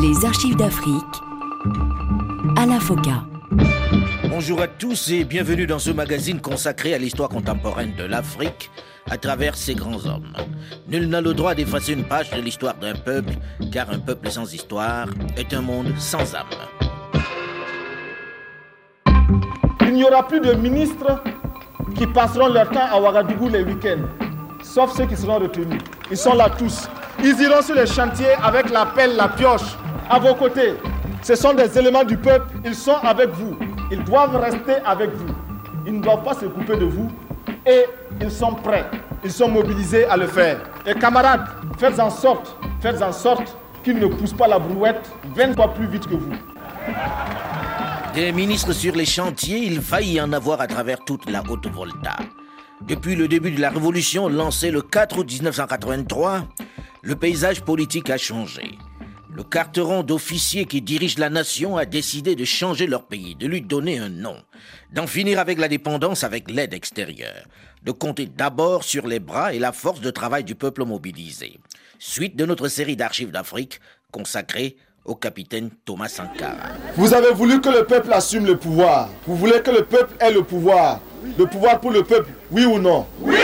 Les archives d'Afrique à la FOCA. Bonjour à tous et bienvenue dans ce magazine consacré à l'histoire contemporaine de l'Afrique à travers ses grands hommes. Nul n'a le droit d'effacer une page de l'histoire d'un peuple, car un peuple sans histoire est un monde sans âme. Il n'y aura plus de ministres qui passeront leur temps à Ouagadougou les week-ends, sauf ceux qui seront retenus. Ils sont là tous. Ils iront sur les chantiers avec la pelle, la pioche, à vos côtés. Ce sont des éléments du peuple, ils sont avec vous. Ils doivent rester avec vous. Ils ne doivent pas se couper de vous et ils sont prêts. Ils sont mobilisés à le faire. Et camarades, faites en sorte, faites en sorte qu'ils ne poussent pas la brouette 20 fois plus vite que vous. Des ministres sur les chantiers, il faillit y en avoir à travers toute la Haute-Volta. Depuis le début de la Révolution lancée le 4 août 1983, le paysage politique a changé. Le carteron d'officiers qui dirige la nation a décidé de changer leur pays, de lui donner un nom, d'en finir avec la dépendance avec l'aide extérieure, de compter d'abord sur les bras et la force de travail du peuple mobilisé. Suite de notre série d'archives d'Afrique consacrée au capitaine Thomas Sankara. Vous avez voulu que le peuple assume le pouvoir. Vous voulez que le peuple ait le pouvoir. Le pouvoir pour le peuple, oui ou non? Oui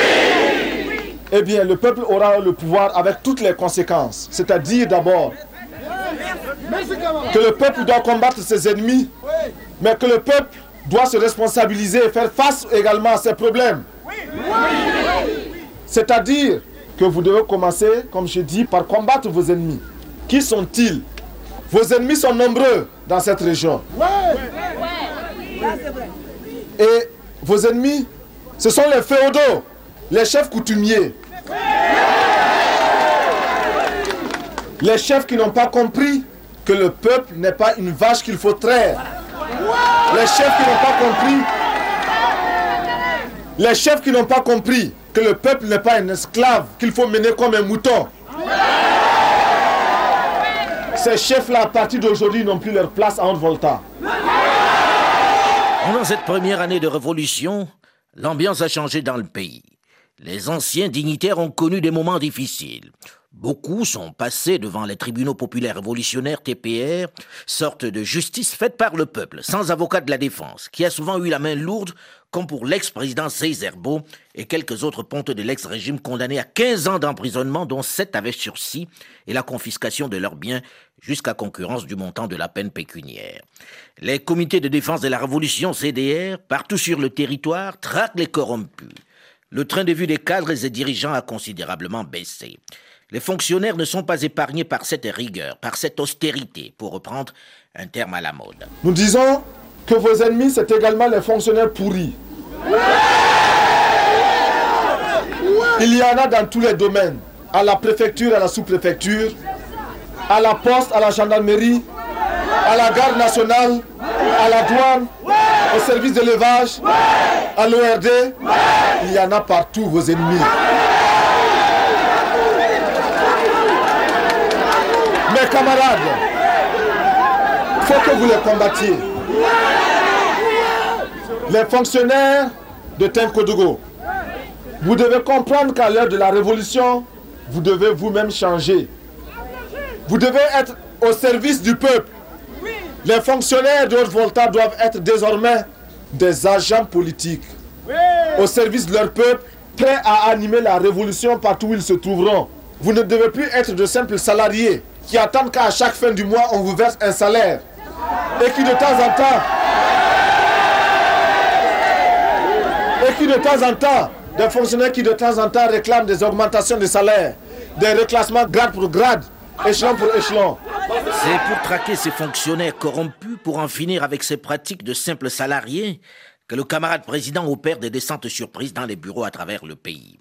Eh bien, le peuple aura le pouvoir avec toutes les conséquences. C'est-à-dire d'abord que le peuple doit combattre ses ennemis, mais que le peuple doit se responsabiliser et faire face également à ses problèmes. C'est-à-dire que vous devez commencer, comme je dis, par combattre vos ennemis. Qui sont-ils? Vos ennemis sont nombreux dans cette région. Et vos ennemis, ce sont les féodaux, les chefs coutumiers. Les chefs qui n'ont pas compris que le peuple n'est pas une vache qu'il faut traire. Les chefs qui n'ont pas compris. Les chefs qui n'ont pas compris que le peuple n'est pas un esclave qu'il faut mener comme un mouton. Ces chefs-là, à partir d'aujourd'hui, n'ont plus leur place en Volta. Pendant cette première année de révolution, l'ambiance a changé dans le pays. Les anciens dignitaires ont connu des moments difficiles. Beaucoup sont passés devant les tribunaux populaires révolutionnaires TPR, sorte de justice faite par le peuple, sans avocat de la défense, qui a souvent eu la main lourde, comme pour l'ex-président Césaire-Beau et quelques autres pontes de l'ex-régime condamnés à 15 ans d'emprisonnement, dont 7 avaient sursis, et la confiscation de leurs biens jusqu'à concurrence du montant de la peine pécuniaire. Les comités de défense de la révolution CDR, partout sur le territoire, traquent les corrompus. Le train de vue des cadres et des dirigeants a considérablement baissé. Les fonctionnaires ne sont pas épargnés par cette rigueur, par cette austérité, pour reprendre un terme à la mode. Nous disons que vos ennemis, c'est également les fonctionnaires pourris. Il y en a dans tous les domaines, à la préfecture, à la sous-préfecture, à la poste, à la gendarmerie, à la garde nationale, à la douane, au service d'élevage, à l'ORD. Il y en a partout, vos ennemis. Camarades, il faut que vous les combattiez. Les fonctionnaires de Tenkodogo, vous devez comprendre qu'à l'heure de la révolution, vous devez vous-même changer. Vous devez être au service du peuple. Les fonctionnaires de Haute-Volta doivent être désormais des agents politiques au service de leur peuple, prêts à animer la révolution partout où ils se trouveront. Vous ne devez plus être de simples salariés qui attendent qu'à chaque fin du mois, on vous verse un salaire. Et qui de temps en temps, et qui de temps en temps, des fonctionnaires qui de temps en temps réclament des augmentations de salaire, des reclassements grade pour grade, échelon pour échelon. C'est pour traquer ces fonctionnaires corrompus, pour en finir avec ces pratiques de simples salariés, que le camarade président opère des descentes surprises dans les bureaux à travers le pays.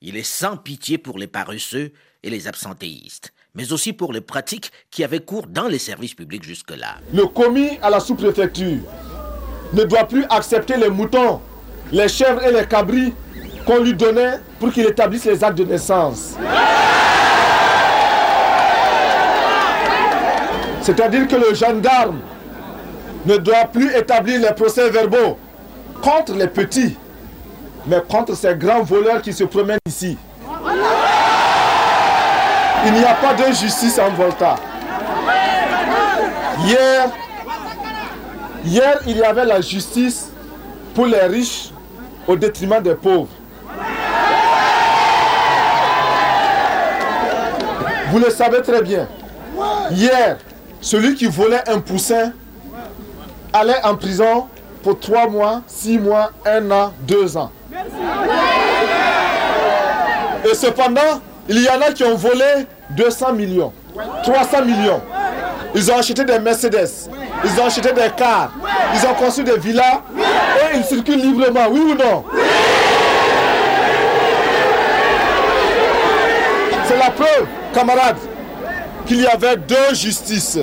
Il est sans pitié pour les paresseux et les absentéistes, mais aussi pour les pratiques qui avaient cours dans les services publics jusque-là. Le commis à la sous-préfecture ne doit plus accepter les moutons, les chèvres et les cabris qu'on lui donnait pour qu'il établisse les actes de naissance. C'est-à-dire que le gendarme ne doit plus établir les procès verbaux contre les petits, mais contre ces grands voleurs qui se promènent ici. Il n'y a pas de justice en Volta. Hier, hier, il y avait la justice pour les riches au détriment des pauvres. Vous le savez très bien. Hier, celui qui volait un poussin allait en prison pour trois mois, six mois, un an, deux ans. Et cependant, il y en a qui ont volé 200 millions, 300 millions. Ils ont acheté des Mercedes, ils ont acheté des cars, ils ont construit des villas et ils circulent librement, oui ou non? C'est la preuve, camarades, qu'il y avait deux justices.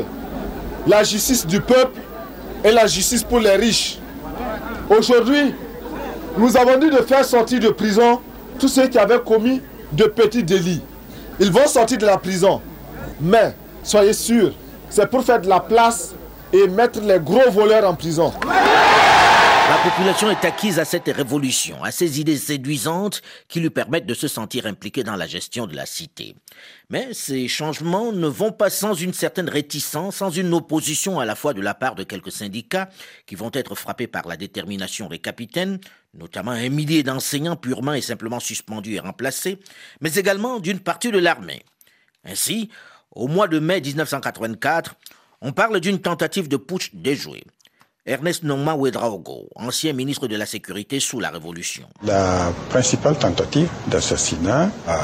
La justice du peuple et la justice pour les riches. Aujourd'hui, nous avons dit de faire sortir de prison tous ceux qui avaient commis de petits délits. Ils vont sortir de la prison. Mais, soyez sûrs, c'est pour faire de la place et mettre les gros voleurs en prison. La population est acquise à cette révolution, à ces idées séduisantes qui lui permettent de se sentir impliquée dans la gestion de la cité. Mais ces changements ne vont pas sans une certaine réticence, sans une opposition à la fois de la part de quelques syndicats qui vont être frappés par la détermination des capitaines, notamment un millier d'enseignants purement et simplement suspendus et remplacés, mais également d'une partie de l'armée. Ainsi, au mois de mai 1984, on parle d'une tentative de putsch déjouée. Ernest Nongma Ouedraogo, ancien ministre de la Sécurité sous la Révolution. La principale tentative d'assassinat a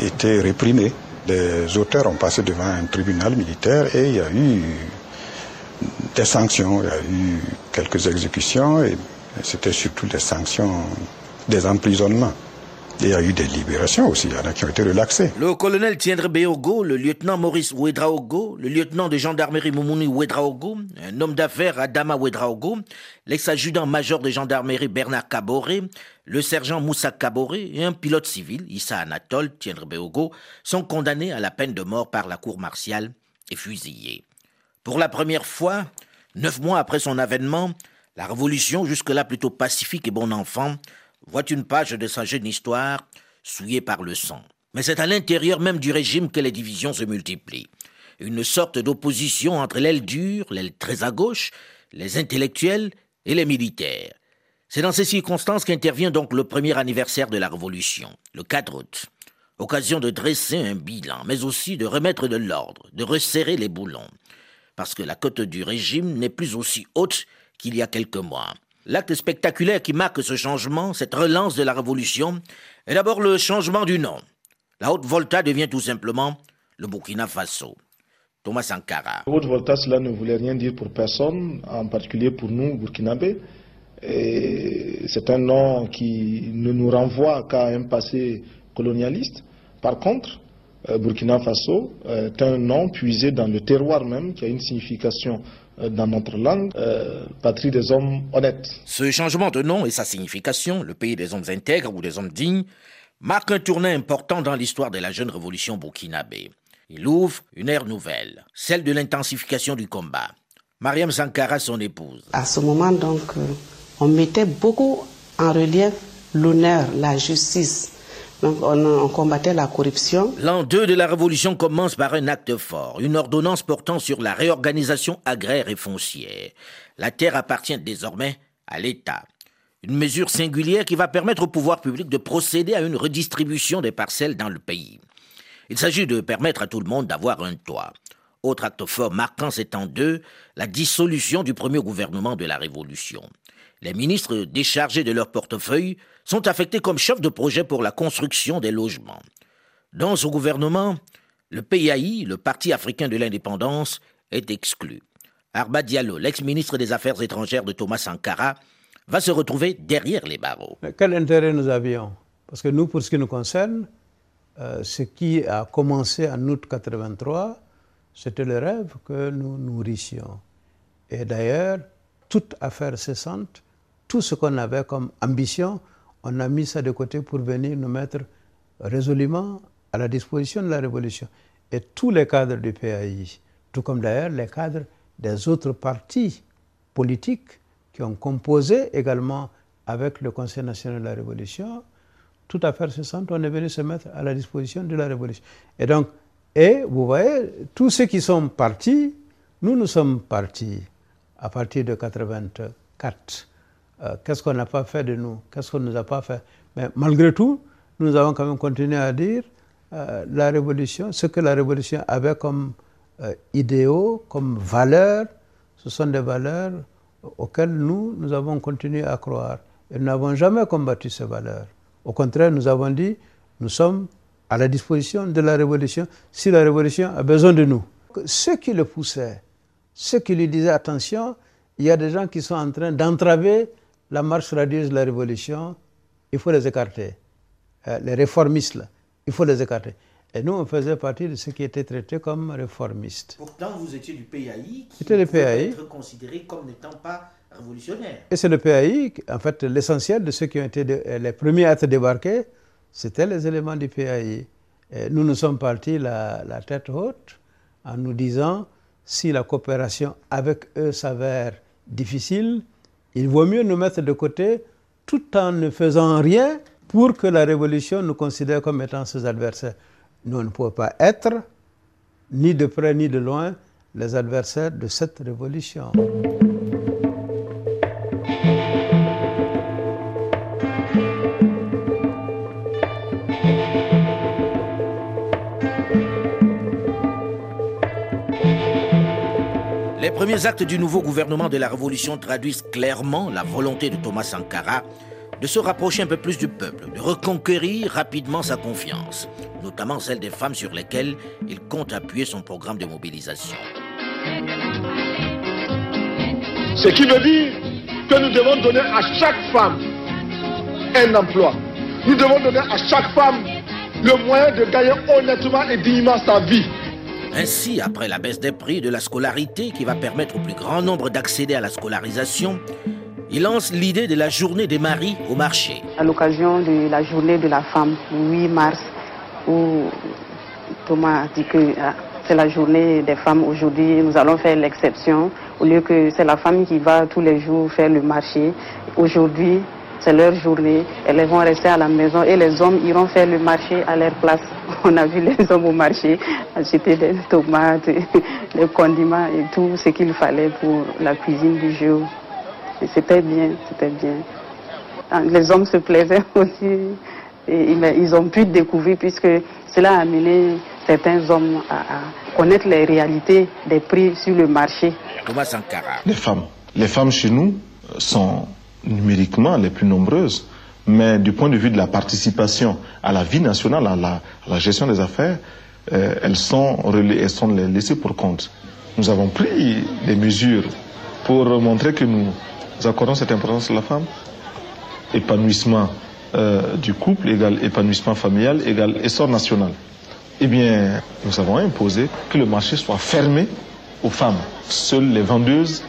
été réprimée. Les auteurs ont passé devant un tribunal militaire et il y a eu des sanctions, il y a eu quelques exécutions et c'était surtout des sanctions, des emprisonnements il y a eu des libérations aussi, il y en a qui ont été relaxés. Le colonel Tiendre Beogo, le lieutenant Maurice Ouedraogo, le lieutenant de gendarmerie Moumouni Ouedraogo, un homme d'affaires Adama Ouedraogo, l'ex-adjudant-major de gendarmerie Bernard Caboré, le sergent Moussa Caboré et un pilote civil, Issa Anatole Tiendre Beogo, sont condamnés à la peine de mort par la cour martiale et fusillés. Pour la première fois, neuf mois après son avènement, la révolution, jusque-là plutôt pacifique et bon enfant, voit une page de sa jeune histoire souillée par le sang. Mais c'est à l'intérieur même du régime que les divisions se multiplient. Une sorte d'opposition entre l'aile dure, l'aile très à gauche, les intellectuels et les militaires. C'est dans ces circonstances qu'intervient donc le premier anniversaire de la Révolution, le 4 août. Occasion de dresser un bilan, mais aussi de remettre de l'ordre, de resserrer les boulons. Parce que la cote du régime n'est plus aussi haute qu'il y a quelques mois. L'acte spectaculaire qui marque ce changement, cette relance de la révolution, est d'abord le changement du nom. La Haute-Volta devient tout simplement le Burkina Faso. Thomas Sankara. Haute-Volta, cela ne voulait rien dire pour personne, en particulier pour nous, Burkinabés. C'est un nom qui ne nous renvoie qu'à un passé colonialiste. Par contre, euh, Burkina Faso est un nom puisé dans le terroir même, qui a une signification euh, dans notre langue, euh, patrie des hommes honnêtes. Ce changement de nom et sa signification, le pays des hommes intègres ou des hommes dignes, marque un tournant important dans l'histoire de la jeune révolution burkinabé. Il ouvre une ère nouvelle, celle de l'intensification du combat. Mariam Sankara, son épouse. À ce moment, donc, euh, on mettait beaucoup en relief l'honneur, la justice, on, combattait la corruption. L'an 2 de la Révolution commence par un acte fort, une ordonnance portant sur la réorganisation agraire et foncière. La terre appartient désormais à l'État. Une mesure singulière qui va permettre au pouvoir public de procéder à une redistribution des parcelles dans le pays. Il s'agit de permettre à tout le monde d'avoir un toit. Autre acte fort marquant cet an 2, la dissolution du premier gouvernement de la Révolution. Les ministres déchargés de leur portefeuille sont affectés comme chefs de projet pour la construction des logements. Dans ce gouvernement, le PAI, le Parti africain de l'indépendance, est exclu. Arba Diallo, l'ex-ministre des Affaires étrangères de Thomas Sankara, va se retrouver derrière les barreaux. quel intérêt nous avions? Parce que nous, pour ce qui nous concerne, euh, ce qui a commencé en août 83, c'était le rêve que nous nourrissions. Et d'ailleurs, toute affaire cessante, tout ce qu'on avait comme ambition, on a mis ça de côté pour venir nous mettre résolument à la disposition de la révolution. Et tous les cadres du PAI, tout comme d'ailleurs les cadres des autres partis politiques qui ont composé également avec le Conseil national de la Révolution, tout affaire se sent, on est venu se mettre à la disposition de la Révolution. Et donc, Et vous voyez, tous ceux qui sont partis, nous, nous sommes partis à partir de 84. Euh, qu'est-ce qu'on n'a pas fait de nous? Qu'est-ce qu'on ne nous a pas fait? Mais malgré tout, nous avons quand même continué à dire euh, la révolution, ce que la révolution avait comme euh, idéaux, comme valeurs, ce sont des valeurs auxquelles nous, nous avons continué à croire. Et nous n'avons jamais combattu ces valeurs. Au contraire, nous avons dit, nous sommes à la disposition de la révolution si la révolution a besoin de nous. Ceux qui le poussaient, ceux qui lui disaient attention, il y a des gens qui sont en train d'entraver la marche radieuse de la révolution, il faut les écarter. Euh, les réformistes, là, il faut les écarter. Et nous, on faisait partie de ceux qui étaient traités comme réformistes. Pourtant, vous étiez du PAI qui C'était le PAI. être considéré comme n'étant pas révolutionnaire. Et c'est le PAI, en fait, l'essentiel de ceux qui ont été de- les premiers à être débarqués, c'était les éléments du PAI. Et nous nous sommes partis la, la tête haute en nous disant si la coopération avec eux s'avère difficile, il vaut mieux nous mettre de côté tout en ne faisant rien pour que la révolution nous considère comme étant ses adversaires. Nous ne pouvons pas être, ni de près ni de loin, les adversaires de cette révolution. Premiers actes du nouveau gouvernement de la Révolution traduisent clairement la volonté de Thomas Sankara de se rapprocher un peu plus du peuple, de reconquérir rapidement sa confiance, notamment celle des femmes sur lesquelles il compte appuyer son programme de mobilisation. Ce qui veut dire que nous devons donner à chaque femme un emploi. Nous devons donner à chaque femme le moyen de gagner honnêtement et dignement sa vie. Ainsi, après la baisse des prix de la scolarité qui va permettre au plus grand nombre d'accéder à la scolarisation, il lance l'idée de la journée des maris au marché. à l'occasion de la journée de la femme, le 8 mars, où Thomas dit que ah, c'est la journée des femmes aujourd'hui, nous allons faire l'exception. Au lieu que c'est la femme qui va tous les jours faire le marché, aujourd'hui c'est leur journée, elles vont rester à la maison et les hommes iront faire le marché à leur place. On a vu les hommes au marché acheter des tomates, des condiments et tout ce qu'il fallait pour la cuisine du jour. C'était bien, c'était bien. Les hommes se plaisaient aussi. Et ils ils ont pu découvrir puisque cela a amené certains hommes à, à connaître les réalités des prix sur le marché. Thomas Sankara. Les femmes. Les femmes chez nous sont numériquement les plus nombreuses, mais du point de vue de la participation à la vie nationale, à la, gestion des affaires, euh, elles sont elles sont laissées pour compte. Nous avons pris des mesures pour montrer que nous accordons cette importance à la femme. Épanouissement euh, du couple égale épanouissement familial égale essor national. Eh bien, nous avons imposé que le marché soit fermé aux femmes. Seules les vendeuses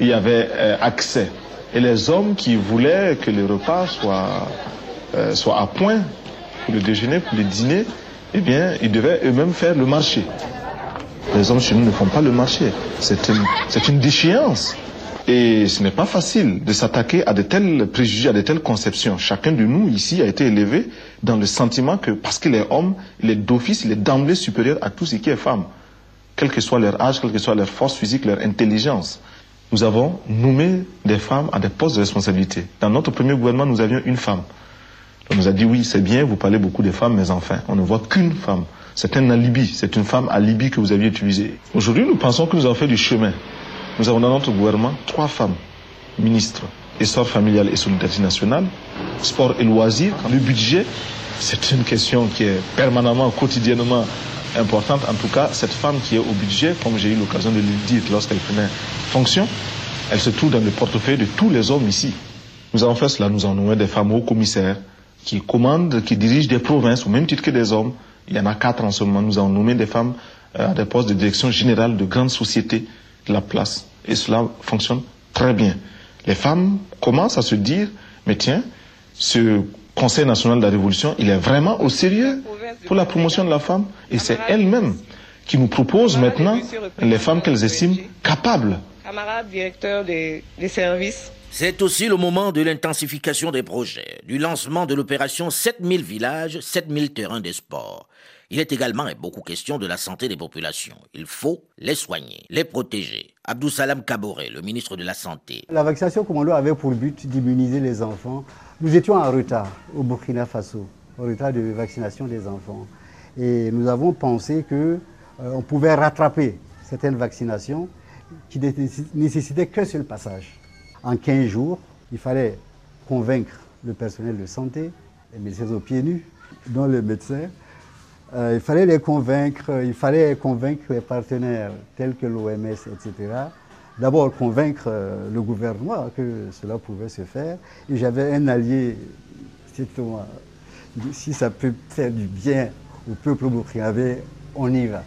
y avaient euh, accès. Et les hommes qui voulaient que le repas euh, soit à point pour le déjeuner, pour le dîner, eh bien, ils devaient eux-mêmes faire le marché. Les hommes chez nous ne font pas le marché. C'est une, une déchéance. Et ce n'est pas facile de s'attaquer à de tels préjugés, à de telles conceptions. Chacun de nous ici a été élevé dans le sentiment que parce qu'il est homme, il est d'office, il est d'emblée supérieur à tout ce qui est femme. Quel que soit leur âge, quelle que soit leur force physique, leur intelligence. Nous avons nommé des femmes à des postes de responsabilité. Dans notre premier gouvernement, nous avions une femme. On nous a dit oui, c'est bien, vous parlez beaucoup des femmes, mais enfin, on ne voit qu'une femme. C'est un alibi, c'est une femme alibi que vous aviez utilisée. Aujourd'hui, nous pensons que nous avons fait du chemin. Nous avons dans notre gouvernement trois femmes ministres, essor familial et solidarité nationale, sport et loisirs. Le budget, c'est une question qui est permanemment, quotidiennement importante. En tout cas, cette femme qui est au budget, comme j'ai eu l'occasion de le dire lorsqu'elle prenait fonction, elle se trouve dans le portefeuille de tous les hommes ici. Nous avons fait cela, nous avons nommé des femmes hauts commissaires qui commandent, qui dirigent des provinces au même titre que des hommes. Il y en a quatre en ce moment. Nous avons nommé des femmes euh, à des postes de direction générale de grandes sociétés de la place. Et cela fonctionne très bien. Les femmes commencent à se dire, mais tiens, ce Conseil national de la Révolution, il est vraiment au sérieux? Pour la promotion de la femme. Et c'est elle-même qui nous propose maintenant les femmes qu'elles estiment capables Camarades directeurs des, des services, C'est aussi le moment de l'intensification des projets, du lancement de l'opération 7000 villages, 7000 terrains de sport. Il est également et beaucoup question de la santé des populations. Il faut les soigner, les protéger. Abdou Salam Kaboré, le ministre de la Santé. La vaccination commando avait pour but d'immuniser les enfants. Nous étions en retard au Burkina Faso, en retard de vaccination des enfants. Et nous avons pensé qu'on euh, pouvait rattraper certaines vaccinations qui ne nécessitaient qu'un seul passage. En 15 jours, il fallait convaincre le personnel de santé, les médecins aux pieds nus, dont les médecins. Euh, il fallait les convaincre, il fallait convaincre les partenaires tels que l'OMS, etc. D'abord convaincre euh, le gouvernement que cela pouvait se faire. Et j'avais un allié, Thomas. Si ça peut faire du bien au peuple burkinabé, on y va.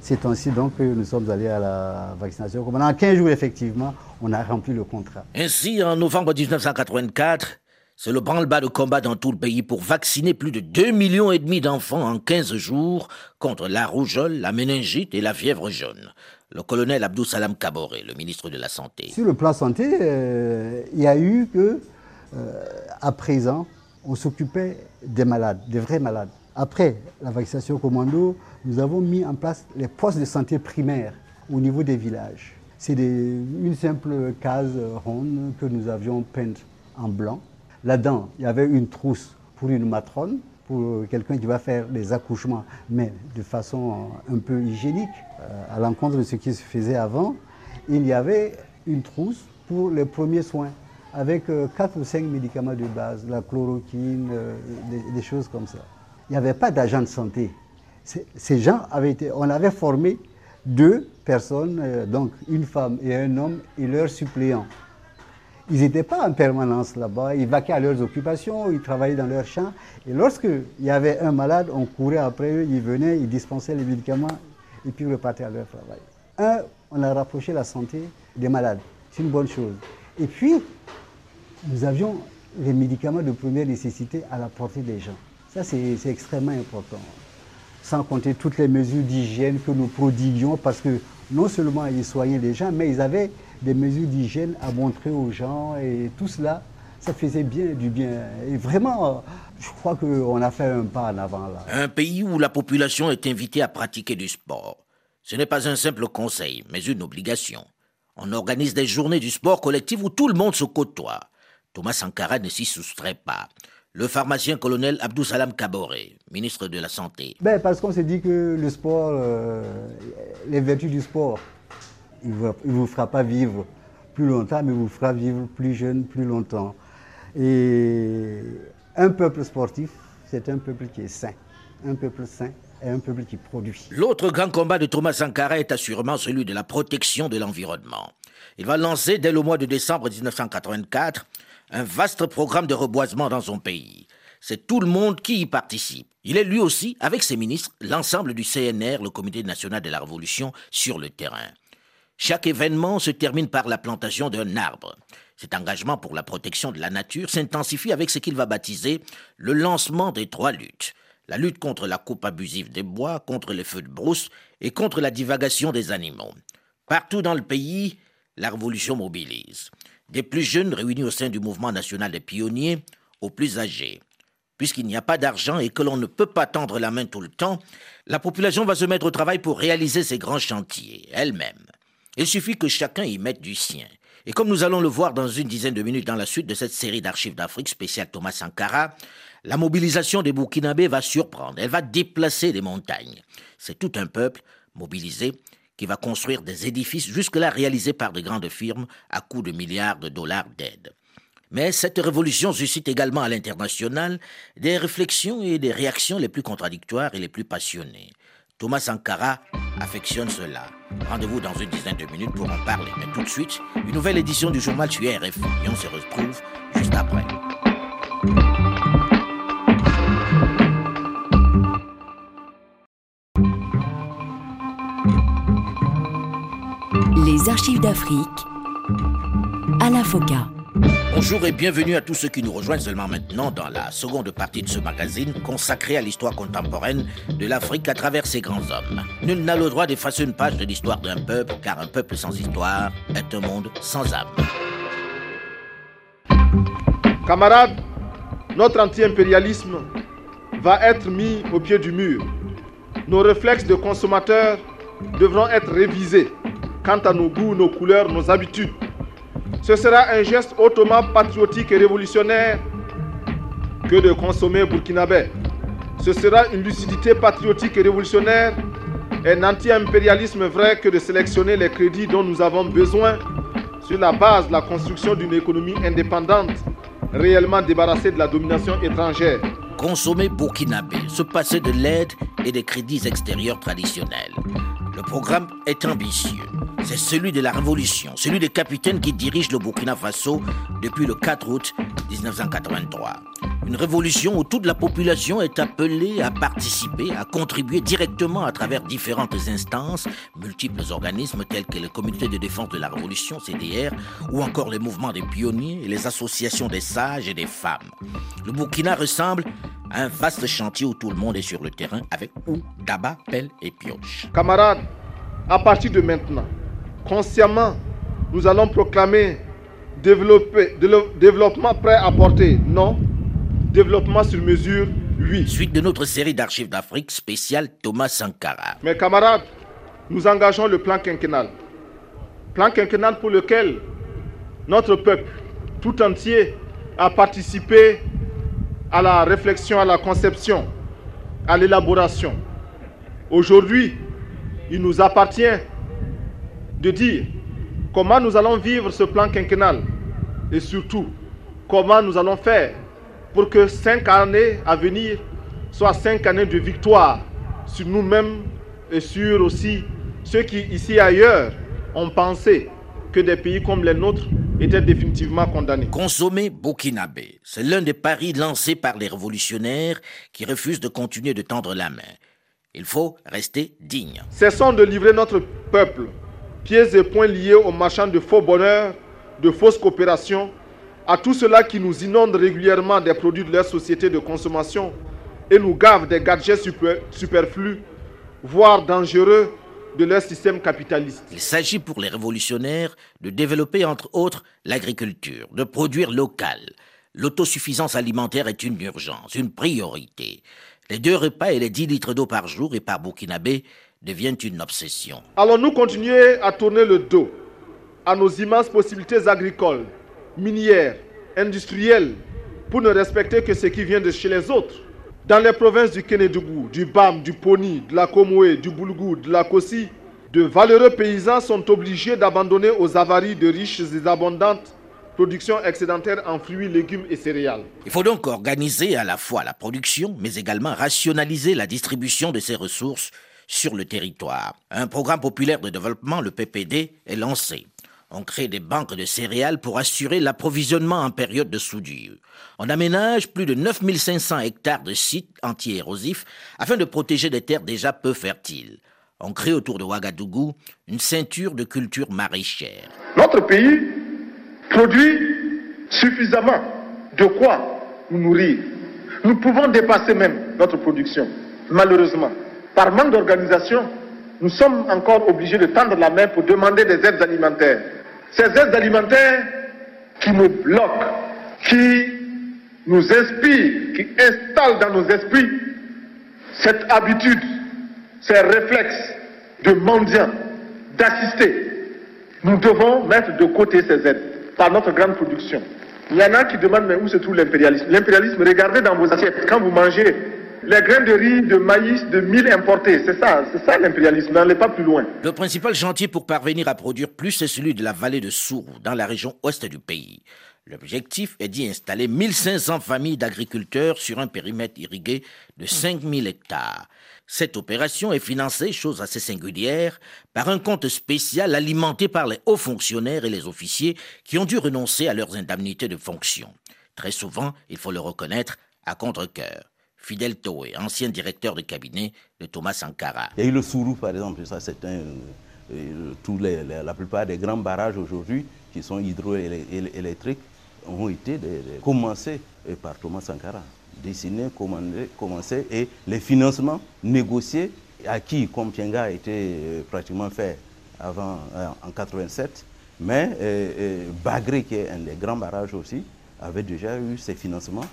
C'est ainsi donc que nous sommes allés à la vaccination. En 15 jours, effectivement, on a rempli le contrat. Ainsi, en novembre 1984, c'est le branle-bas de combat dans tout le pays pour vacciner plus de 2 millions et demi d'enfants en 15 jours contre la rougeole, la méningite et la fièvre jaune. Le colonel Abdou Salam Kaboré, le ministre de la Santé. Sur le plan santé, euh, il y a eu que, euh, à présent, on s'occupait des malades, des vrais malades. Après la vaccination commando, nous avons mis en place les postes de santé primaires au niveau des villages. C'est une simple case ronde que nous avions peinte en blanc. Là-dedans, il y avait une trousse pour une matrone, pour quelqu'un qui va faire des accouchements, mais de façon un peu hygiénique, euh, à l'encontre de ce qui se faisait avant. Il y avait une trousse pour les premiers soins, avec euh, quatre ou cinq médicaments de base, la chloroquine, euh, des choses comme ça il n'y avait pas d'agent de santé. Ces gens avaient été, on avait formé deux personnes, euh, donc une femme et un homme et leurs suppléants. Ils n'étaient pas en permanence là-bas, ils vaquaient à leurs occupations, ils travaillaient dans leurs champs. Et lorsqu'il y avait un malade, on courait après eux, ils venaient, ils dispensaient les médicaments et puis repartaient à leur travail. Un, on a rapproché la santé des malades. C'est une bonne chose. Et puis, nous avions les médicaments de première nécessité à la portée des gens. Ça, c'est extrêmement important. Sans compter toutes les mesures d'hygiène que nous prodiguions, parce que non seulement ils soignaient les gens, mais ils avaient des mesures d'hygiène à montrer aux gens, et tout cela, ça faisait bien du bien. Et vraiment, je crois qu'on a fait un pas en avant là. Un pays où la population est invitée à pratiquer du sport. Ce n'est pas un simple conseil, mais une obligation. On organise des journées du sport collectif où tout le monde se côtoie. Thomas Sankara ne s'y soustrait pas le pharmacien colonel Abdou Salam Kaboré, ministre de la Santé. Ben, parce qu'on s'est dit que le sport, euh, les vertus du sport, il ne vous, fera pas vivre plus longtemps, mais il vous fera vivre plus jeune, plus longtemps. Et un peuple sportif, c'est un peuple qui est sain. Un peuple sain et un peuple qui produit. L'autre grand combat de Thomas Sankara est assurément celui de la protection de l'environnement. Il va lancer dès le mois de décembre 1984 un vaste programme de reboisement dans son pays. C'est tout le monde qui y participe. Il est lui aussi, avec ses ministres, l'ensemble du CNR, le Comité national de la Révolution, sur le terrain. Chaque événement se termine par la plantation d'un arbre. Cet engagement pour la protection de la nature s'intensifie avec ce qu'il va baptiser le lancement des trois luttes. La lutte contre la coupe abusive des bois, contre les feux de brousse et contre la divagation des animaux. Partout dans le pays, la révolution mobilise des plus jeunes réunis au sein du mouvement national des pionniers aux plus âgés. Puisqu'il n'y a pas d'argent et que l'on ne peut pas tendre la main tout le temps, la population va se mettre au travail pour réaliser ces grands chantiers elle-même. Il suffit que chacun y mette du sien. Et comme nous allons le voir dans une dizaine de minutes dans la suite de cette série d'archives d'Afrique spéciale Thomas Sankara, la mobilisation des Burkinabés va surprendre, elle va déplacer des montagnes. C'est tout un peuple mobilisé qui va construire des édifices jusque-là réalisés par de grandes firmes à coût de milliards de dollars d'aide. Mais cette révolution suscite également à l'international des réflexions et des réactions les plus contradictoires et les plus passionnées. Thomas Sankara affectionne cela. Rendez-vous dans une dizaine de minutes pour en parler. Mais tout de suite, une nouvelle édition du journal sur RFI. Et on se retrouve juste après. Les archives d'Afrique à la FOCA. Bonjour et bienvenue à tous ceux qui nous rejoignent seulement maintenant dans la seconde partie de ce magazine consacré à l'histoire contemporaine de l'Afrique à travers ses grands hommes. Nul n'a le droit d'effacer une page de l'histoire d'un peuple car un peuple sans histoire est un monde sans âme. Camarades, notre anti-impérialisme va être mis au pied du mur. nos réflexes de consommateurs devront être révisés quant à nos goûts, nos couleurs, nos habitudes. Ce sera un geste hautement patriotique et révolutionnaire que de consommer burkinabé. Ce sera une lucidité patriotique et révolutionnaire, un anti-impérialisme vrai que de sélectionner les crédits dont nous avons besoin sur la base de la construction d'une économie indépendante, réellement débarrassée de la domination étrangère. Consommer burkinabé, se passer de l'aide et des crédits extérieurs traditionnels. Le programme est ambitieux. C'est celui de la révolution, celui des capitaines qui dirigent le Burkina Faso depuis le 4 août 1983. Une révolution où toute la population est appelée à participer, à contribuer directement à travers différentes instances, multiples organismes tels que le Comité de défense de la Révolution, CDR, ou encore les mouvements des pionniers et les associations des sages et des femmes. Le Burkina ressemble un vaste chantier où tout le monde est sur le terrain avec ou, daba, pelle et pioche. Camarades, à partir de maintenant, consciemment, nous allons proclamer développer, développement prêt à porter. Non, développement sur mesure, oui. Suite de notre série d'archives d'Afrique spéciale Thomas Sankara. Mes camarades, nous engageons le plan quinquennal. Plan quinquennal pour lequel notre peuple tout entier a participé à la réflexion, à la conception, à l'élaboration. Aujourd'hui, il nous appartient de dire comment nous allons vivre ce plan quinquennal et surtout comment nous allons faire pour que cinq années à venir soient cinq années de victoire sur nous-mêmes et sur aussi ceux qui, ici et ailleurs, ont pensé que des pays comme les nôtres étaient définitivement condamnés. Consommer burkinabé, c'est l'un des paris lancés par les révolutionnaires qui refusent de continuer de tendre la main. Il faut rester digne. Cessons de livrer notre peuple, pieds et poings liés aux marchands de faux bonheur, de fausses coopérations, à tout cela qui nous inonde régulièrement des produits de leur société de consommation et nous gave des gadgets superflus, voire dangereux, de leur système capitaliste. Il s'agit pour les révolutionnaires de développer entre autres l'agriculture, de produire local. L'autosuffisance alimentaire est une urgence, une priorité. Les deux repas et les 10 litres d'eau par jour et par burkinabé deviennent une obsession. Allons-nous continuer à tourner le dos à nos immenses possibilités agricoles minières, industrielles, pour ne respecter que ce qui vient de chez les autres. Dans les provinces du Kénédougou, du Bam, du Poni, de la Komoué, du Boulgou, de la Kossi, de valeureux paysans sont obligés d'abandonner aux avaries de riches et abondantes productions excédentaires en fruits, légumes et céréales. Il faut donc organiser à la fois la production, mais également rationaliser la distribution de ces ressources sur le territoire. Un programme populaire de développement, le PPD, est lancé. On crée des banques de céréales pour assurer l'approvisionnement en période de soudure. On aménage plus de 9500 hectares de sites anti-érosifs afin de protéger des terres déjà peu fertiles. On crée autour de Ouagadougou une ceinture de culture maraîchère. Notre pays produit suffisamment de quoi nous nourrir. Nous pouvons dépasser même notre production. Malheureusement, par manque d'organisation, nous sommes encore obligés de tendre la main pour demander des aides alimentaires ces aides alimentaires qui nous bloquent, qui nous inspirent, qui installent dans nos esprits cette habitude, ces réflexes de mendiants, d'assister. Nous devons mettre de côté ces aides par notre grande production. Il y en a qui demandent mais où se trouve l'impérialisme? L'impérialisme, regardez dans vos assiettes, quand vous mangez les grains de riz, de maïs, de mil importés. C'est ça, c'est ça l'impérialisme, n'allez pas plus loin. Le principal chantier pour parvenir à produire plus est celui de la vallée de Sourou, dans la région ouest du pays. L'objectif est d'y installer 1500 familles d'agriculteurs sur un périmètre irrigué de 5000 hectares. Cette opération est financée, chose assez singulière, par un compte spécial alimenté par les hauts fonctionnaires et les officiers qui ont dû renoncer à leurs indemnités de fonction. Très souvent, il faut le reconnaître, à contre-coeur. Fidel Toé, ancien directeur de cabinet de Thomas Sankara. Il y a eu le Sourou, par exemple, c'est un. Euh, tous les, la plupart des grands barrages aujourd'hui qui sont hydroélectriques ont été commencés par Thomas Sankara. Dessinés, commencés et les financements négociés, acquis comme Pienga a été euh, pratiquement fait avant, euh, en 87. Mais Bagré, qui est un des grands barrages aussi, avait déjà eu ses financements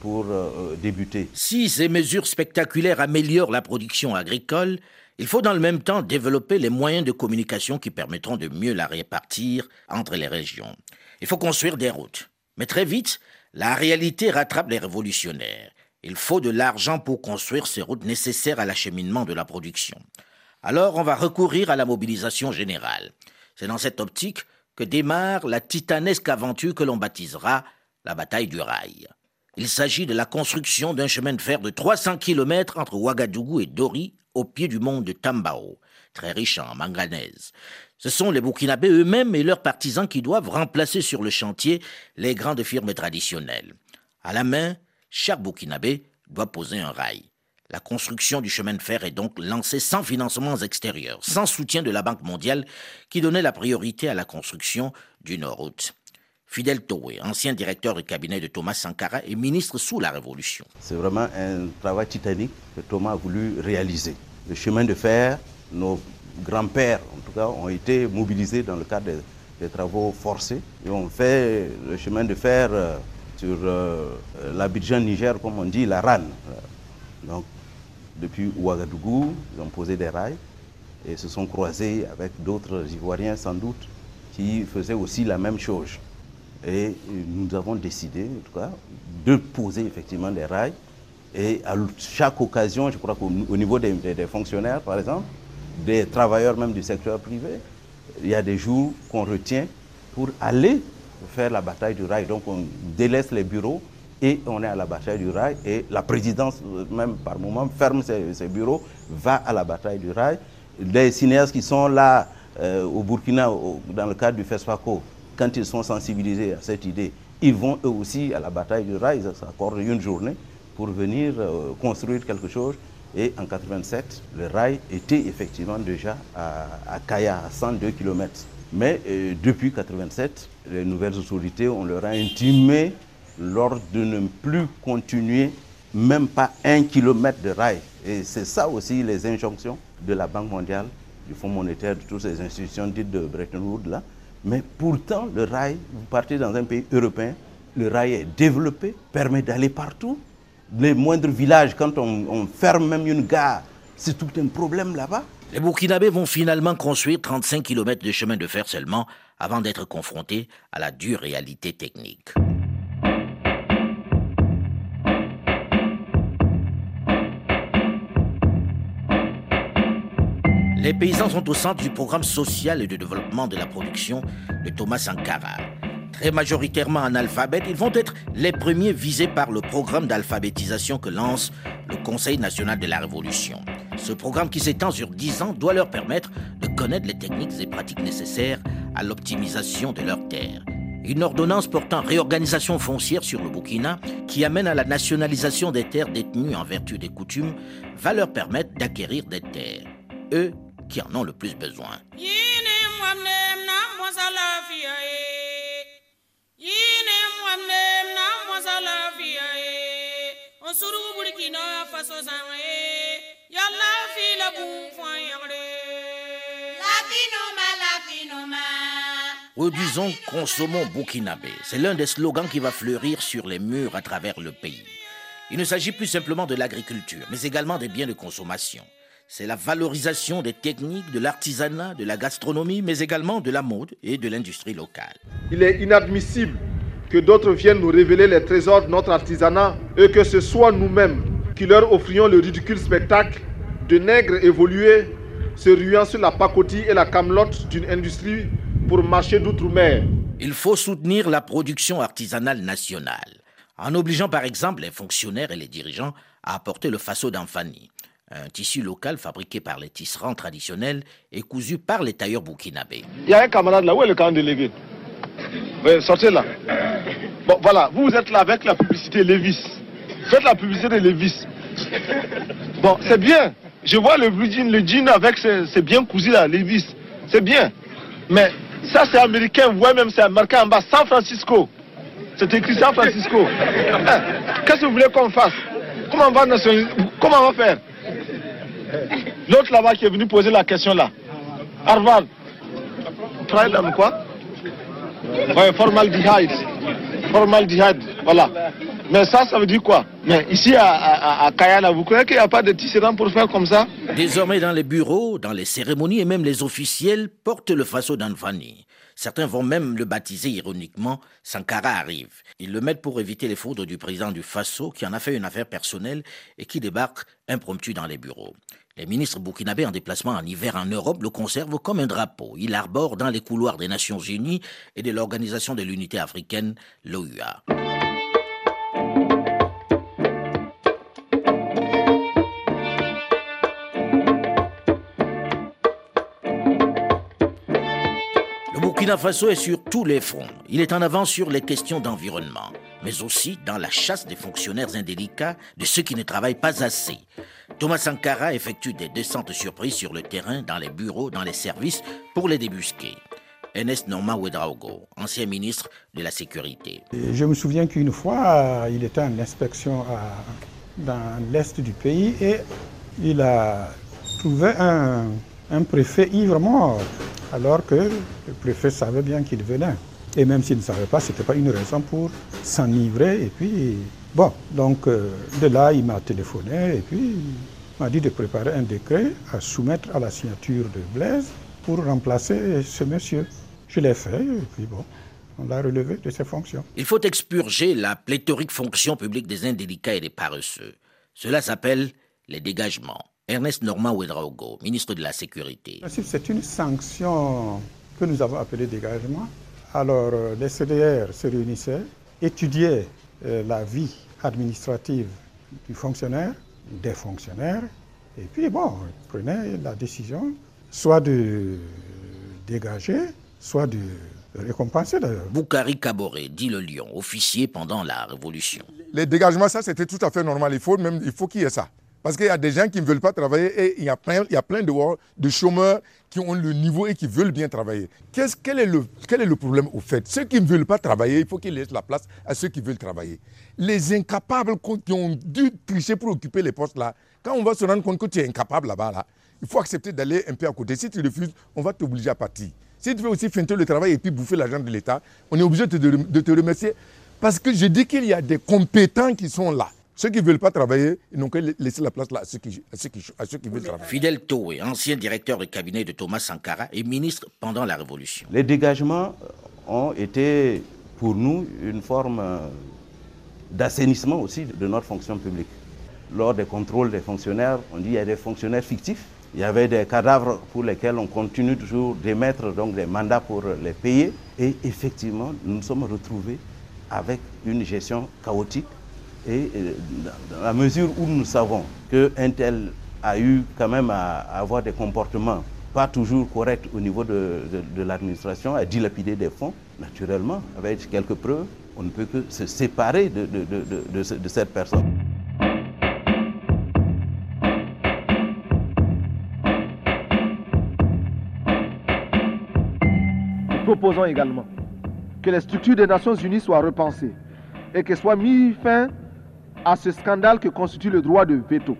pour euh, débuter. Si ces mesures spectaculaires améliorent la production agricole, il faut dans le même temps développer les moyens de communication qui permettront de mieux la répartir entre les régions. Il faut construire des routes. Mais très vite, la réalité rattrape les révolutionnaires. Il faut de l'argent pour construire ces routes nécessaires à l'acheminement de la production. Alors on va recourir à la mobilisation générale. C'est dans cette optique que démarre la titanesque aventure que l'on baptisera la bataille du rail. Il s'agit de la construction d'un chemin de fer de 300 km entre Ouagadougou et Dori, au pied du mont de Tambao, très riche en manganèse. Ce sont les Burkinabés eux-mêmes et leurs partisans qui doivent remplacer sur le chantier les grandes firmes traditionnelles. À la main, chaque Burkinabé doit poser un rail. La construction du chemin de fer est donc lancée sans financements extérieurs, sans soutien de la Banque mondiale qui donnait la priorité à la construction d'une route. Fidel Towe, ancien directeur du cabinet de Thomas Sankara et ministre sous la Révolution. C'est vraiment un travail titanique que Thomas a voulu réaliser. Le chemin de fer, nos grands-pères, en tout cas, ont été mobilisés dans le cadre des, travaux forcés et ont fait le chemin de fer euh, sur euh, l'Abidjan-Niger, comme on dit, la RAN. Donc, depuis Ouagadougou, ils ont posé des rails et se sont croisés avec d'autres Ivoiriens, sans doute, qui faisaient aussi la même chose. Et nous avons décidé, en tout cas, de poser effectivement des rails. Et à chaque occasion, je crois qu'au niveau des, fonctionnaires, par exemple, des travailleurs même du secteur privé, il y a des jours qu'on retient pour aller faire la bataille du rail. Donc on délaisse les bureaux et on est à la bataille du rail. Et la présidence, même par moment, ferme ses, bureaux, va à la bataille du rail. Les cinéastes qui sont là euh, au Burkina, dans le cadre du FESPACO, quand ils sont sensibilisés à cette idée, ils vont eux aussi à la bataille du rail, ils s'accordent une journée pour venir euh, construire quelque chose. Et en 87, le rail était effectivement déjà à, Kaya, à 102 km. Mais euh, depuis 87, les nouvelles autorités, on leur a intimé l'ordre de ne plus continuer même pas un kilomètre de rail. Et c'est ça aussi les injonctions de la Banque mondiale, du Fonds monétaire, de toutes ces institutions dites de Bretton Woods là, mais pourtant, le rail, vous partez dans un pays européen, le rail est développé, permet d'aller partout. Les moindres villages, quand on, ferme même une gare, c'est tout un problème là-bas. Les Burkinabés vont finalement construire 35 km de chemin de fer seulement avant d'être confrontés à la dure réalité technique. Les paysans sont au centre du programme social et de développement de la production de Thomas Sankara. Très majoritairement analphabètes, ils vont être les premiers visés par le programme d'alphabétisation que lance le Conseil national de la Révolution. Ce programme qui s'étend sur 10 ans doit leur permettre de connaître les techniques et pratiques nécessaires à l'optimisation de leurs terres. Une ordonnance portant réorganisation foncière sur le Burkina, qui amène à la nationalisation des terres détenues en vertu des coutumes, va leur permettre d'acquérir des terres. Eux qui en ont le plus besoin. Produisons, consommons burkinabé. C'est l'un des slogans qui va fleurir sur les murs à travers le pays. Il ne s'agit plus simplement de l'agriculture, mais également des biens de consommation c'est la valorisation des techniques, de l'artisanat, de la gastronomie, mais également de la mode et de l'industrie locale. Il est inadmissible que d'autres viennent nous révéler les trésors de notre artisanat et que ce soit nous-mêmes qui leur offrions le ridicule spectacle de nègres évolués se ruant sur la pacotille et la camelote d'une industrie pour marcher d'outre-mer. Il faut soutenir la production artisanale nationale, en obligeant par exemple les fonctionnaires et les dirigeants à apporter le faso d'Anfani, un tissu local fabriqué par les tisserands traditionnels et cousu par les tailleurs burkinabés. Il y a un camarade là, où est le camp délégué Sortez là. Bon, voilà, vous êtes là avec la publicité Levis. Faites la publicité de Levis. Bon, c'est bien. Je vois le blue jean, le jean avec c'est bien cousu là, Levis. C'est bien. Mais ça, c'est américain. Voyez même, c'est marqué en bas, San Francisco. C'est écrit San Francisco. Eh, qu'est-ce que vous voulez qu'on fasse? Comment on va, Comment on va faire? L'autre là-bas qui est venu poser la question là. Harvard. quoi? Ouais, formaldehyde. Formaldehyde, voilà. Mais ça, ça veut dire quoi? Mais ici à, Kayana, vous croyez qu'il n'y a pas de tisserand pour faire comme ça? Désormais, dans les bureaux, dans les cérémonies et même les officiels portent le faso d'Anfani. Certains vont même le baptiser ironiquement Sankara arrive. Ils le mettent pour éviter les foudres du président du Faso qui en a fait une affaire personnelle et qui débarque impromptu dans les bureaux. Les ministres burkinabés en déplacement en hiver en Europe le conservent comme un drapeau. Il arbore dans les couloirs des Nations Unies et de l'Organisation de l'Unité africaine, l'OUA. Burkina Faso est sur tous les fronts. Il est en avant sur les questions d'environnement, mais aussi dans la chasse des fonctionnaires indélicats, de ceux qui ne travaillent pas assez. Thomas Sankara effectue des descentes surprises sur le terrain, dans les bureaux, dans les services, pour les débusquer. Ernest Norman Ouedraogo, ancien ministre de la Sécurité. Je me souviens qu'une fois, il était en inspection dans l'est du pays et il a trouvé un, un préfet ivre mort alors que le préfet savait bien qu'il venait. Et même s'il ne savait pas, ce n'était pas une raison pour s'enivrer. Et puis, bon, donc euh, de là, il m'a téléphoné et puis m'a dit de préparer un décret à soumettre à la signature de Blaise pour remplacer ce monsieur. Je l'ai fait et puis bon, on l'a relevé de ses fonctions. Il faut expurger la pléthorique fonction publique des indélicats et des paresseux. Cela s'appelle les dégagements. Ernest Normand Ouedraogo, ministre de la Sécurité. C'est une sanction que nous avons appelée dégagement. Alors, euh, les CDR se réunissaient, étudiaient la vie administrative du fonctionnaire, des fonctionnaires, et puis, bon, ils prenaient la décision soit de dégager, soit de récompenser d'ailleurs. Boukari Kaboré, dit le lion, officier pendant la Révolution. Les dégagements, ça c'était tout à fait normal. Il faut même, il faut qu'il y ait ça. Parce qu'il y a des gens qui ne veulent pas travailler et il y a plein, il y a plein de, chômeurs qui ont le niveau et qui veulent bien travailler. quel, est le, quel est le problème au fait? Ceux qui ne veulent pas travailler, il faut qu'ils laissent la place à ceux qui veulent travailler. Les incapables qui ont dû tricher pour occuper les postes là, quand on va se rendre compte que tu es incapable là-bas, là, il faut accepter d'aller un peu à côté. Si tu refuses, on va t'obliger à partir. Si tu veux aussi feinter le travail et puis bouffer l'argent de l'État, on est obligé de te remercier. Parce que je dis qu'il y a des compétents qui sont là. Ceux qui ne veulent pas travailler, ils n'ont qu'à laisser la place là à ceux qui, veulent travailler. Fidel Toé, ancien directeur de cabinet de Thomas Sankara et ministre pendant la Révolution. Les dégagements ont été pour nous une forme euh, d'assainissement aussi de notre fonction publique. Lors des contrôles des fonctionnaires, on dit qu'il y a des fonctionnaires fictifs. Il y avait des cadavres pour lesquels on continue toujours d'émettre donc des mandats pour les payer. Et effectivement, nous nous sommes retrouvés avec une gestion chaotique et dans la mesure où nous savons qu'un tel a eu quand même à, avoir des comportements pas toujours corrects au niveau de, l'administration, à dilapider des fonds, naturellement, avec quelques preuves, on ne peut que se séparer de, de cette personne. Proposons également que les structures des Nations Unies soient repensées et que soit mis fin à ce scandale que constitue le droit de veto.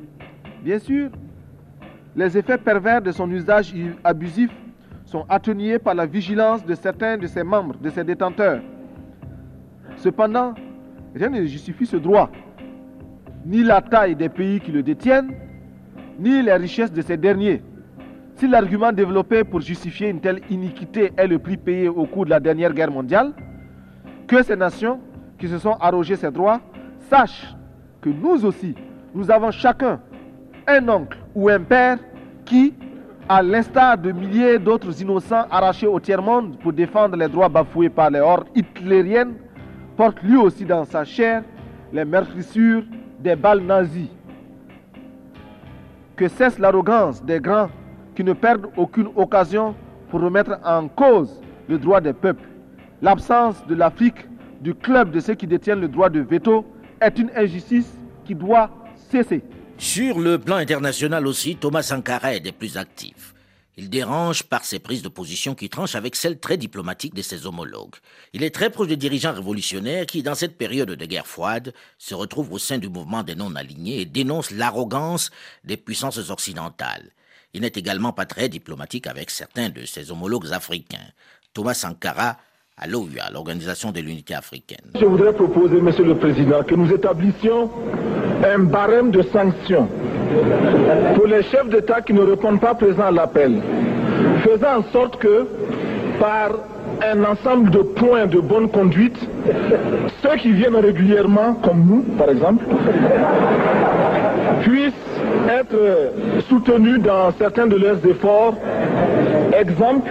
Bien sûr, les effets pervers de son usage abusif sont atténués par la vigilance de certains de ses membres, de ses détenteurs. Cependant, rien ne justifie ce droit, ni la taille des pays qui le détiennent, ni les richesses de ces derniers. Si l'argument développé pour justifier une telle iniquité est le prix payé au cours de la dernière guerre mondiale, que ces nations qui se sont arrogées ces droits sachent que nous aussi, nous avons chacun un oncle ou un père qui, à l'instar de milliers d'autres innocents arrachés au tiers-monde pour défendre les droits bafoués par les hordes hitlériennes, porte lui aussi dans sa chair les meurtrissures des balles nazies. Que cesse l'arrogance des grands qui ne perdent aucune occasion pour remettre en cause le droit des peuples. L'absence de l'Afrique du club de ceux qui détiennent le droit de veto est une injustice qui doit cesser. Sur le plan international aussi, Thomas Sankara est des plus actifs. Il dérange par ses prises de position qui tranchent avec celles très diplomatiques de ses homologues. Il est très proche des dirigeants révolutionnaires qui, dans cette période de guerre froide, se retrouvent au sein du mouvement des non-alignés et dénoncent l'arrogance des puissances occidentales. Il n'est également pas très diplomatique avec certains de ses homologues africains. Thomas Sankara à l'Organisation de l'Unité africaine. Je voudrais proposer, Monsieur le Président, que nous établissions un barème de sanctions pour les chefs d'État qui ne répondent pas présents à l'appel, faisant en sorte que, par un ensemble de points de bonne conduite, ceux qui viennent régulièrement, comme nous par exemple, puissent être soutenus dans certains de leurs efforts. Exemple,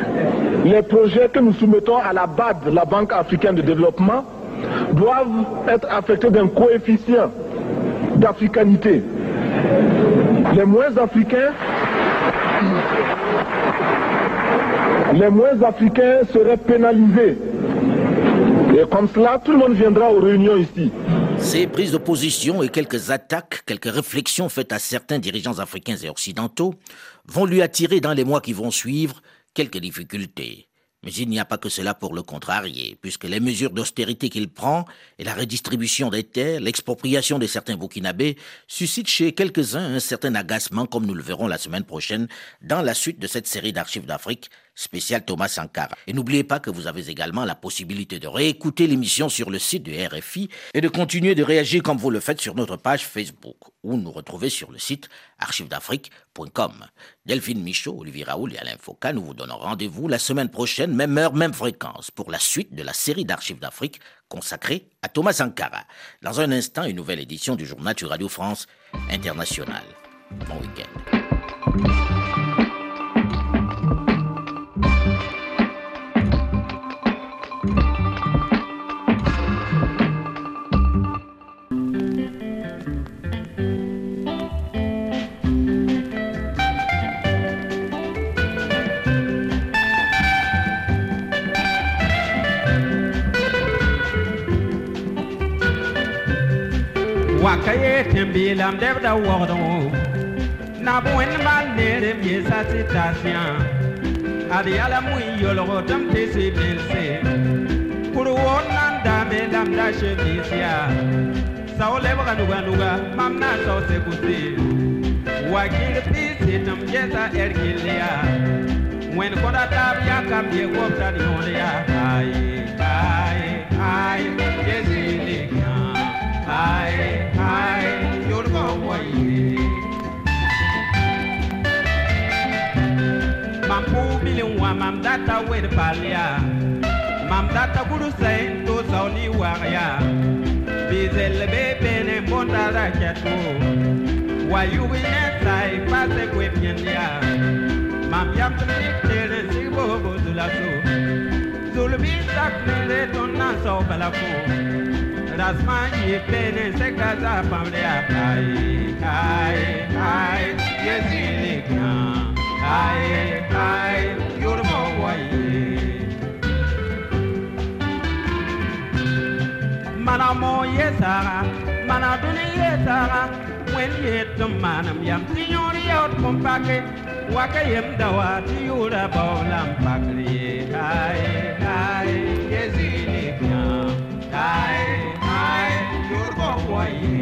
les projets que nous soumettons à la BAD, la Banque africaine de développement, doivent être affectés d'un coefficient d'africanité. Les moins africains les moins africains seraient pénalisés. Et comme cela, tout le monde viendra aux réunions ici. Ces prises de position et quelques attaques, quelques réflexions faites à certains dirigeants africains et occidentaux vont lui attirer dans les mois qui vont suivre quelques difficultés. Mais il n'y a pas que cela pour le contrarier, puisque les mesures d'austérité qu'il prend et la redistribution des terres, l'expropriation de certains Burkinabés suscitent chez quelques-uns un certain agacement, comme nous le verrons la semaine prochaine dans la suite de cette série d'archives d'Afrique spécial Thomas Sankara. Et n'oubliez pas que vous avez également la possibilité de réécouter l'émission sur le site de RFI et de continuer de réagir comme vous le faites sur notre page Facebook ou nous retrouver sur le site archivesdafrique.com. Delphine Michaud, Olivier Raoul et Alain Foucault, nous vous donnons rendez-vous la semaine prochaine, même heure, même fréquence, pour la suite de la série d'archives d'Afrique consacrée à Thomas Sankara. Dans un instant, une nouvelle édition du journal du Radio France International. Bon week-end. bilam deb da wogdo na bõen maan neere biesa tɩ tasiã ad yala mui yolgo tɩ m tɩ sɩ belse kur woor daame lam da chemis yaa sao lebga nuga-nuga mam na n sao sekuse wakil pɩɩs tɩ m gesa ɛr gill yaa kõda taab yakam ye gobta yõod yaa aye aye aye yesi lekã aye data wed palya mam data guru sain to sauni warya bizel be bene bonda da kato wa yu ne sai pase kwe pnyanya mam yam tmini tere si bo bo zulaso zulmi tak nere ton na so balafo rasman ye pene se kaza pamle apai ai ai yezile kan Aye, aye, you're my way. Manamo yesara, manaduni yesara, when yet out compake. waka yem dawa ti yura baulam pakri hai hai yezini kya hai hai yurbo wai